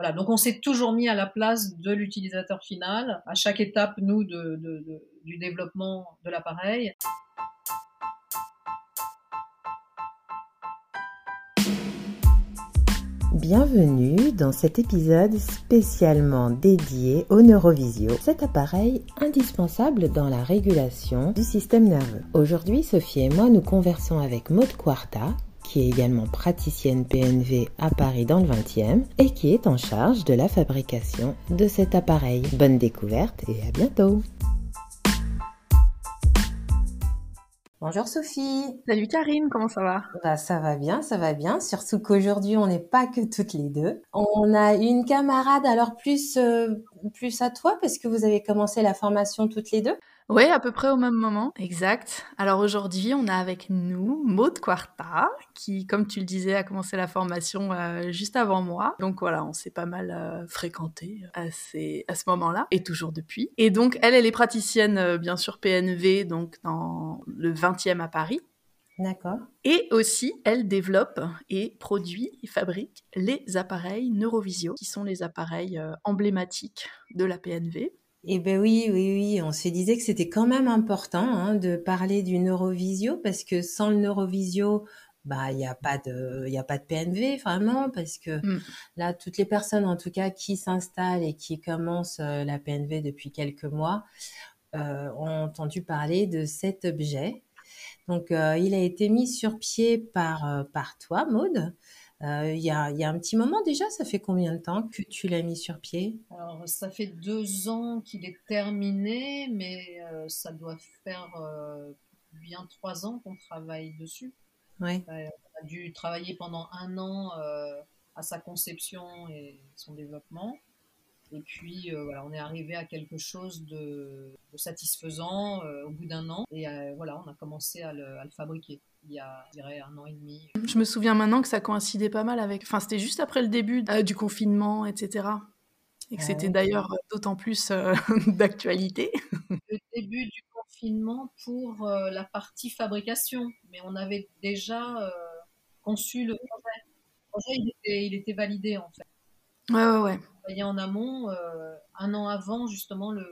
voilà, donc on s'est toujours mis à la place de l'utilisateur final à chaque étape, nous, du développement de l'appareil. Bienvenue dans cet épisode spécialement dédié au neurovisio, cet appareil indispensable dans la régulation du système nerveux. Aujourd'hui, Sophie et moi nous conversons avec Maud Quarta, qui est également praticienne PNV à Paris dans le 20e et qui est en charge de la fabrication de cet appareil. Bonne découverte et à bientôt Bonjour Sophie. Salut Karine, comment ça va? Bah, Ça va bien, ça va bien. Surtout qu'aujourd'hui, on n'est pas que toutes les deux. On a une camarade, alors plus, euh, plus à toi, parce que vous avez commencé la formation toutes les deux? Oui, à peu près au même moment, exact. Alors aujourd'hui, on a avec nous Maud Quarta, qui, comme tu le disais, a commencé la formation euh, juste avant moi. Donc voilà, on s'est pas mal euh, fréquenté à, ces, à ce moment-là, et toujours depuis. Et donc, elle, elle est praticienne, euh, bien sûr, PNV, donc dans le 20e à Paris. D'accord. Et aussi, elle développe et produit et fabrique les appareils Neurovisio, qui sont les appareils emblématiques de la PNV. Eh ben oui, oui, oui, on se disait que c'était quand même important hein, de parler du neurovisio parce que sans le neurovisio, bah il n'y a pas de il y a pas de PNV vraiment parce que mmh. là toutes les personnes en tout cas qui s'installent et qui commencent euh, la PNV depuis quelques mois euh, ont entendu parler de cet objet. Donc euh, il a été mis sur pied par par toi Maude. Euh, il y, a, y, a, un petit moment déjà, ça fait combien de temps que tu l'as mis sur pied? Alors, ça fait deux ans qu'il est terminé, mais euh, ça doit faire euh, bien trois ans qu'on travaille dessus. Ouais. on a dû travailler pendant un an à sa conception et son développement. Et puis, voilà, on est arrivé à quelque chose de, de satisfaisant au bout d'un an. Et voilà, on a commencé à le, à le fabriquer il y a, je dirais, un an et demi. Je me souviens maintenant que ça coïncidait pas mal avec. Enfin, c'était juste après le début euh, du confinement, etc. Et que c'était d'ailleurs d'autant plus euh, d'actualité. Le début du confinement pour euh, la partie fabrication. Mais on avait déjà conçu le projet. Le projet, il était, il était, validé en fait. Ouais, ouais, ouais. On en amont, un an avant justement le,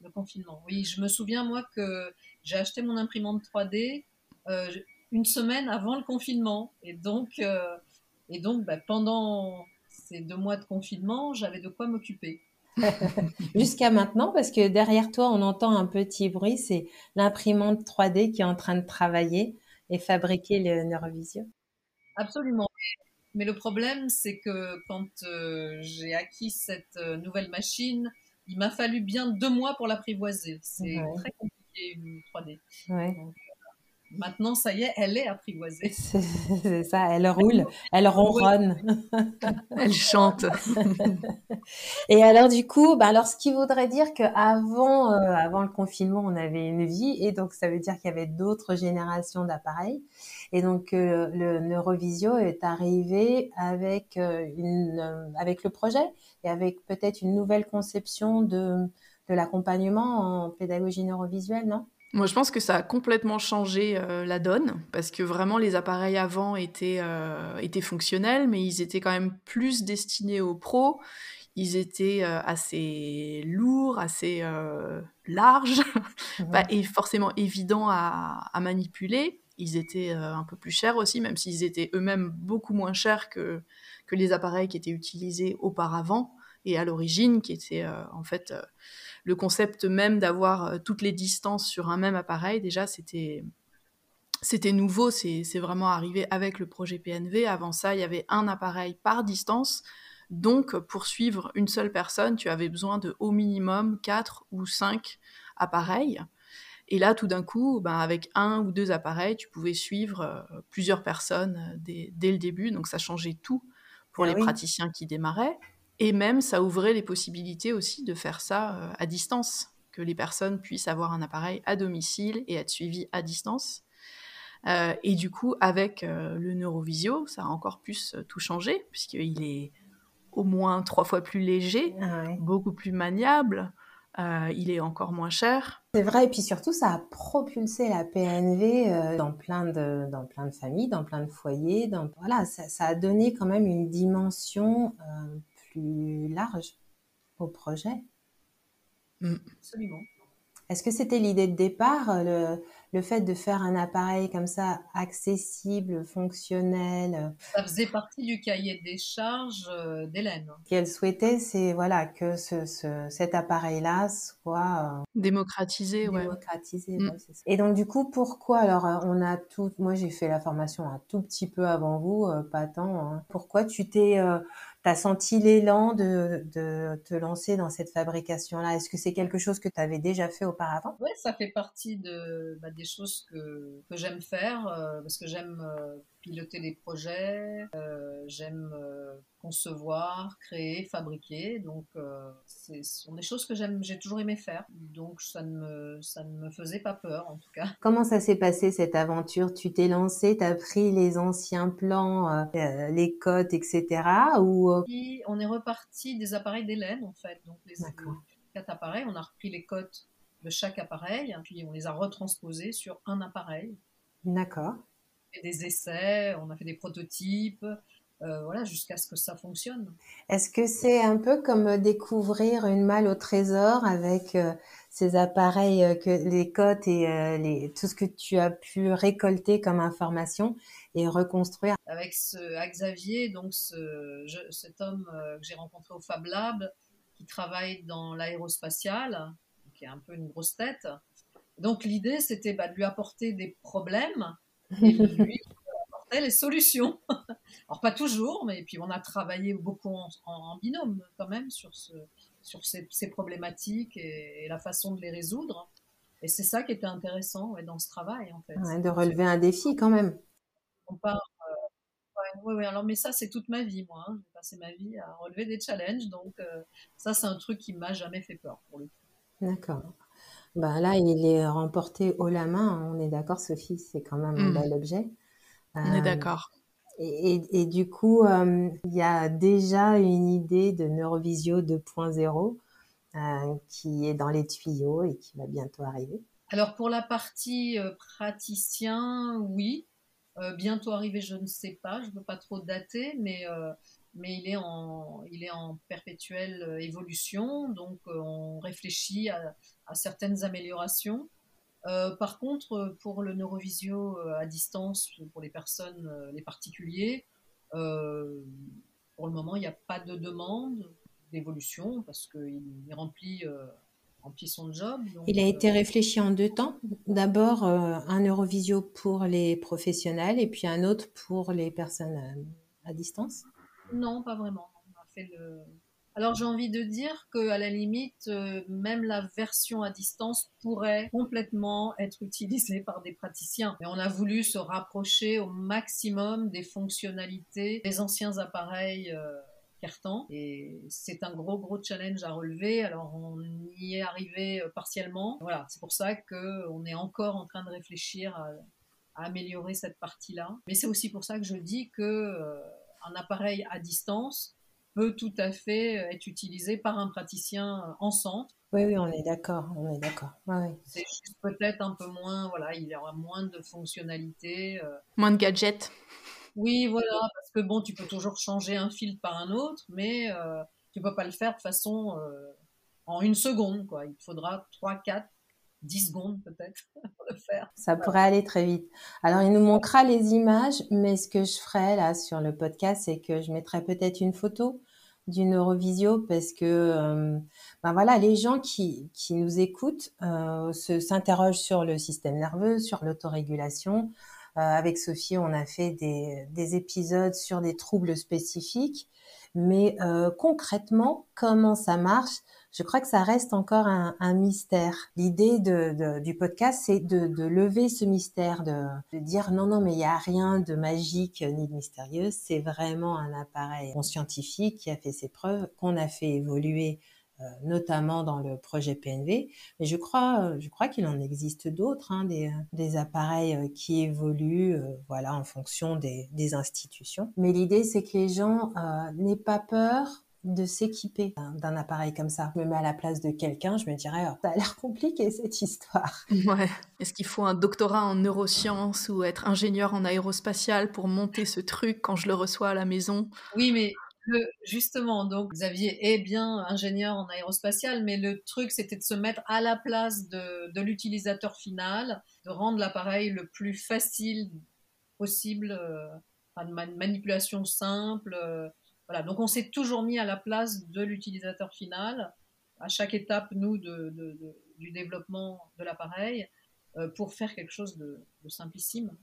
le confinement. Oui, je me souviens moi que j'ai acheté mon imprimante 3D euh, une semaine avant le confinement. Et donc, euh, et donc bah, pendant ces deux mois de confinement, j'avais de quoi m'occuper. Jusqu'à maintenant, parce que derrière toi, on entend un petit bruit, c'est l'imprimante 3D qui est en train de travailler et fabriquer le Neurovisio. Absolument. Mais le problème, c'est que quand euh, j'ai acquis cette nouvelle machine, il m'a fallu bien deux mois pour l'apprivoiser. C'est très compliqué une 3D. Ouais. Maintenant, ça y est, elle est apprivoisée. C'est ça, elle roule, elle ronronne. elle chante. Et alors, du coup, bah, alors, ce qui voudrait dire qu'avant euh, avant le confinement, on avait une vie, et donc ça veut dire qu'il y avait d'autres générations d'appareils. Et donc, euh, le Neurovisio est arrivé avec, euh, une, avec le projet et avec peut-être une nouvelle conception de, de l'accompagnement en pédagogie neurovisuelle, non? Moi, je pense que ça a complètement changé euh, la donne, parce que vraiment, les appareils avant étaient, euh, étaient fonctionnels, mais ils étaient quand même plus destinés aux pros. Ils étaient euh, assez lourds, assez larges, et forcément évidents à, à manipuler. Ils étaient un peu plus chers aussi, même s'ils étaient eux-mêmes beaucoup moins chers que, que les appareils qui étaient utilisés auparavant et à l'origine, qui étaient en fait le concept même d'avoir euh, toutes les distances sur un même appareil, déjà, c'était c'était nouveau, c'est vraiment arrivé avec le projet PNV. Avant ça, il y avait un appareil par distance. Donc, pour suivre une seule personne, tu avais besoin de au minimum 4 ou 5 appareils. Et là, tout d'un coup, ben, avec un ou deux appareils, tu pouvais suivre euh, plusieurs personnes euh, dès, le début. Donc, ça changeait tout pour ah les praticiens qui démarraient. Et même, ça ouvrait les possibilités aussi de faire ça euh, à distance, que les personnes puissent avoir un appareil à domicile et être suivies à distance. Euh, et du coup, avec euh, le Neurovisio, ça a encore plus tout changé, puisqu'il est au moins trois fois plus léger, ah beaucoup plus maniable, il est encore moins cher. C'est vrai, et puis surtout, ça a propulsé la PNV dans, plein de, dans plein de familles, dans plein de foyers. Dans, voilà, ça, ça a donné quand même une dimension plus large au projet. Mm. Absolument. Est-ce que c'était l'idée de départ, le, le fait de faire un appareil comme ça accessible, fonctionnel. Ça faisait partie du cahier des charges euh, d'Hélène. Ce qu'elle souhaitait, c'est voilà que ce, cet appareil-là soit euh, démocratisé, démocratisé. Mm. Et donc du coup, pourquoi? Alors euh, on a tout Moi, j'ai fait la formation un tout petit peu avant vous, pas tant. Hein. Pourquoi tu t'es tu as senti l'élan de, de, te lancer dans cette fabrication-là? Est-ce que c'est quelque chose que tu avais déjà fait auparavant? Oui, ça fait partie de, bah, des choses que, que j'aime faire, euh, parce que j'aime euh, piloter des projets, euh, j'aime concevoir, créer, fabriquer. Donc, ce sont des choses que j'aime, j'ai toujours aimé faire. Donc, ça ne, me, ça ne me faisait pas peur, en tout cas. Comment ça s'est passé cette aventure? Tu t'es lancé, tu as pris les anciens plans, les codes, etc. Ou on est reparti des appareils d'Hélène, en fait. Donc, les, quatre appareils, on a repris les cotes de chaque appareil, puis on les a retransposés sur un appareil. D'accord. Fait des essais, on a fait des prototypes, euh, voilà, jusqu'à ce que ça fonctionne. Est-ce que c'est un peu comme découvrir une malle au trésor avec euh, ces appareils, euh, que les cotes et les, tout ce que tu as pu récolter comme information et reconstruire? Avec ce, Xavier, donc ce, cet homme que j'ai rencontré au Fab Lab, qui travaille dans l'aérospatial, qui est un peu une grosse tête. Donc l'idée, c'était bah, de lui apporter des problèmes et lui apporter les solutions. Alors pas toujours, mais puis on a travaillé beaucoup en, binôme quand même sur, ce, sur ces, problématiques et, la façon de les résoudre. Et c'est ça qui était intéressant dans ce travail, en fait. de relever un défi quand même. On part. Euh, oui, alors, mais ça, c'est toute ma vie, moi. Hein. J'ai passé ma vie à relever des challenges. Donc, euh, ça, c'est un truc qui m'a jamais fait peur, pour le coup. D'accord. Ben là, il est remporté haut la main. On est d'accord, Sophie, c'est quand même un mmh. bel objet. On est euh, d'accord. Et, du coup, euh, il y a déjà une idée de Neurovisio 2.0 euh, qui est dans les tuyaux et qui va bientôt arriver. Alors pour la partie praticien, oui. bientôt arrivé, je ne sais pas, je ne peux pas trop dater, mais mais il est en, il est en perpétuelle euh, évolution, donc euh, on réfléchit à, certaines améliorations. Euh, par contre, pour le neurovisio à distance, pour les personnes, les particuliers, pour le moment, il n'y a pas de demande d'évolution parce qu'il remplit, remplit son job. il a été réfléchi en deux temps. D'abord, un neurovisio pour les professionnels et puis un autre pour les personnes à distance. Non, pas vraiment. Alors j'ai envie de dire que à la limite, euh, même la version à distance pourrait complètement être utilisée par des praticiens. Mais on a voulu se rapprocher au maximum des fonctionnalités des anciens appareils. Euh, Cartan et c'est un gros gros challenge à relever. Alors on y est arrivé euh, partiellement. Voilà, c'est pour ça que on est encore en train de réfléchir à, améliorer cette partie-là. Mais c'est aussi pour ça que je dis que un appareil à distance peut tout à fait être utilisé par un praticien en centre. Oui, oui, on est d'accord, on est d'accord. C'est juste peut-être un peu moins, voilà, il y aura moins de fonctionnalités. Euh. Moins de gadgets. Oui, voilà, parce que bon, tu peux toujours changer un fil par un autre, mais euh, tu peux pas le faire de façon euh, en une seconde, quoi. Il faudra 3, 4, 10 secondes peut-être pour le faire. Ça pourrait aller très vite. Alors, il nous manquera les images, mais ce que je ferai là sur le podcast, c'est que je mettrai peut-être une photo du Neurovisio parce que euh, ben voilà les gens qui, qui nous écoutent euh, se s'interrogent sur le système nerveux sur l'autorégulation euh, avec Sophie on a fait des, des épisodes sur des troubles spécifiques mais concrètement comment ça marche? Je crois que ça reste encore un, mystère. L'idée de, du podcast, c'est de, lever ce mystère, de, dire non, non, mais il n'y a rien de magique ni de mystérieux. C'est vraiment un appareil scientifique qui a fait ses preuves, qu'on a fait évoluer euh, notamment dans le projet PNV. Mais je crois, je crois qu'il en existe d'autres, hein, des, appareils euh, qui évoluent, euh, voilà, en fonction des, institutions. Mais l'idée, c'est que les gens n'aient pas peur de s'équiper d'un appareil comme ça. Je me mets à la place de quelqu'un, je me dirais, oh, ça a l'air compliqué cette histoire. Ouais. Est-ce qu'il faut un doctorat en neurosciences ou être ingénieur en aérospatial pour monter ce truc quand je le reçois à la maison? Oui, mais justement, donc Xavier est bien ingénieur en aérospatial, mais le truc c'était de se mettre à la place de, l'utilisateur final, de rendre l'appareil le plus facile possible, euh, de manipulation simple. Euh, voilà, donc on s'est toujours mis à la place de l'utilisateur final à chaque étape, nous, du développement de l'appareil, euh, pour faire quelque chose de, simplissime.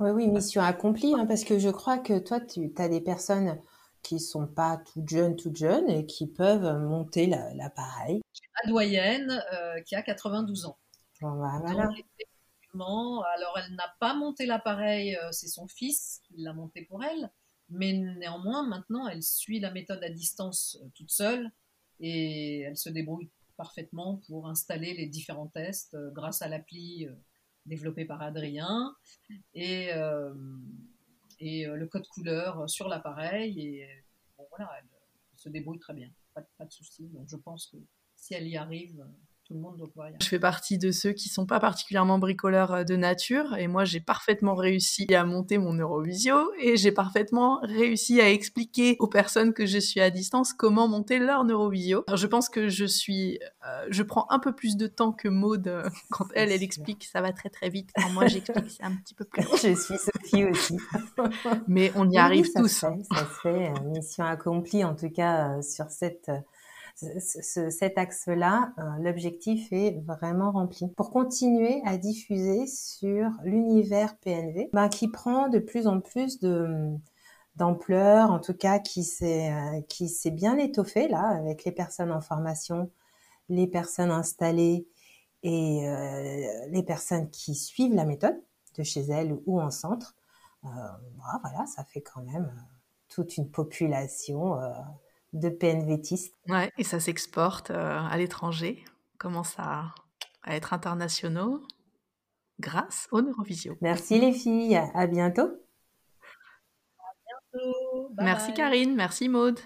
Oui, oui, mission accomplie, hein, parce que je crois que toi, tu as des personnes qui sont pas toutes jeunes, toutes jeunes, et qui peuvent monter l'appareil. J'ai ma doyenne euh, qui a 92 ans. Bon, bah, voilà. alors elle n'a pas monté l'appareil, euh, c'est son fils qui l'a monté pour elle, mais néanmoins maintenant elle suit la méthode à distance euh, toute seule et elle se débrouille parfaitement pour installer les différents tests grâce à l'appli développée par Adrien et euh, le code couleur sur l'appareil. Et voilà, elle, se débrouille très bien, pas, pas de souci. Donc je pense que si elle y arrive, tout le monde Je fais partie de ceux qui sont pas particulièrement bricoleurs euh, de nature et moi j'ai parfaitement réussi à monter mon Neurovisio et j'ai parfaitement réussi à expliquer aux personnes que je suis à distance comment monter leur Neurovisio. Alors, je pense que je suis, euh, je prends un peu plus de temps que Maude euh, quand elle elle explique, ça va très très vite. Quand moi j'explique, c'est un petit peu plus. je suis Sophie aussi. Mais on y arrive tous. ça se fait, mission accomplie en tout cas sur cette cet axe-là, euh, l'objectif est vraiment rempli. Pour continuer à diffuser sur l'univers PNV, ben, qui prend de plus en plus de d'ampleur, en tout cas qui s'est euh, qui s'est bien étoffé là avec les personnes en formation, les personnes installées et euh, les personnes qui suivent la méthode de chez elles ou en centre. voilà, ça fait quand même toute une population de PNVtistes. Ouais, et ça s'exporte euh, à l'étranger, commence à, à, être internationaux grâce au Neurovisio. Merci les filles, à bientôt. À bientôt. merci Karine, merci Maude.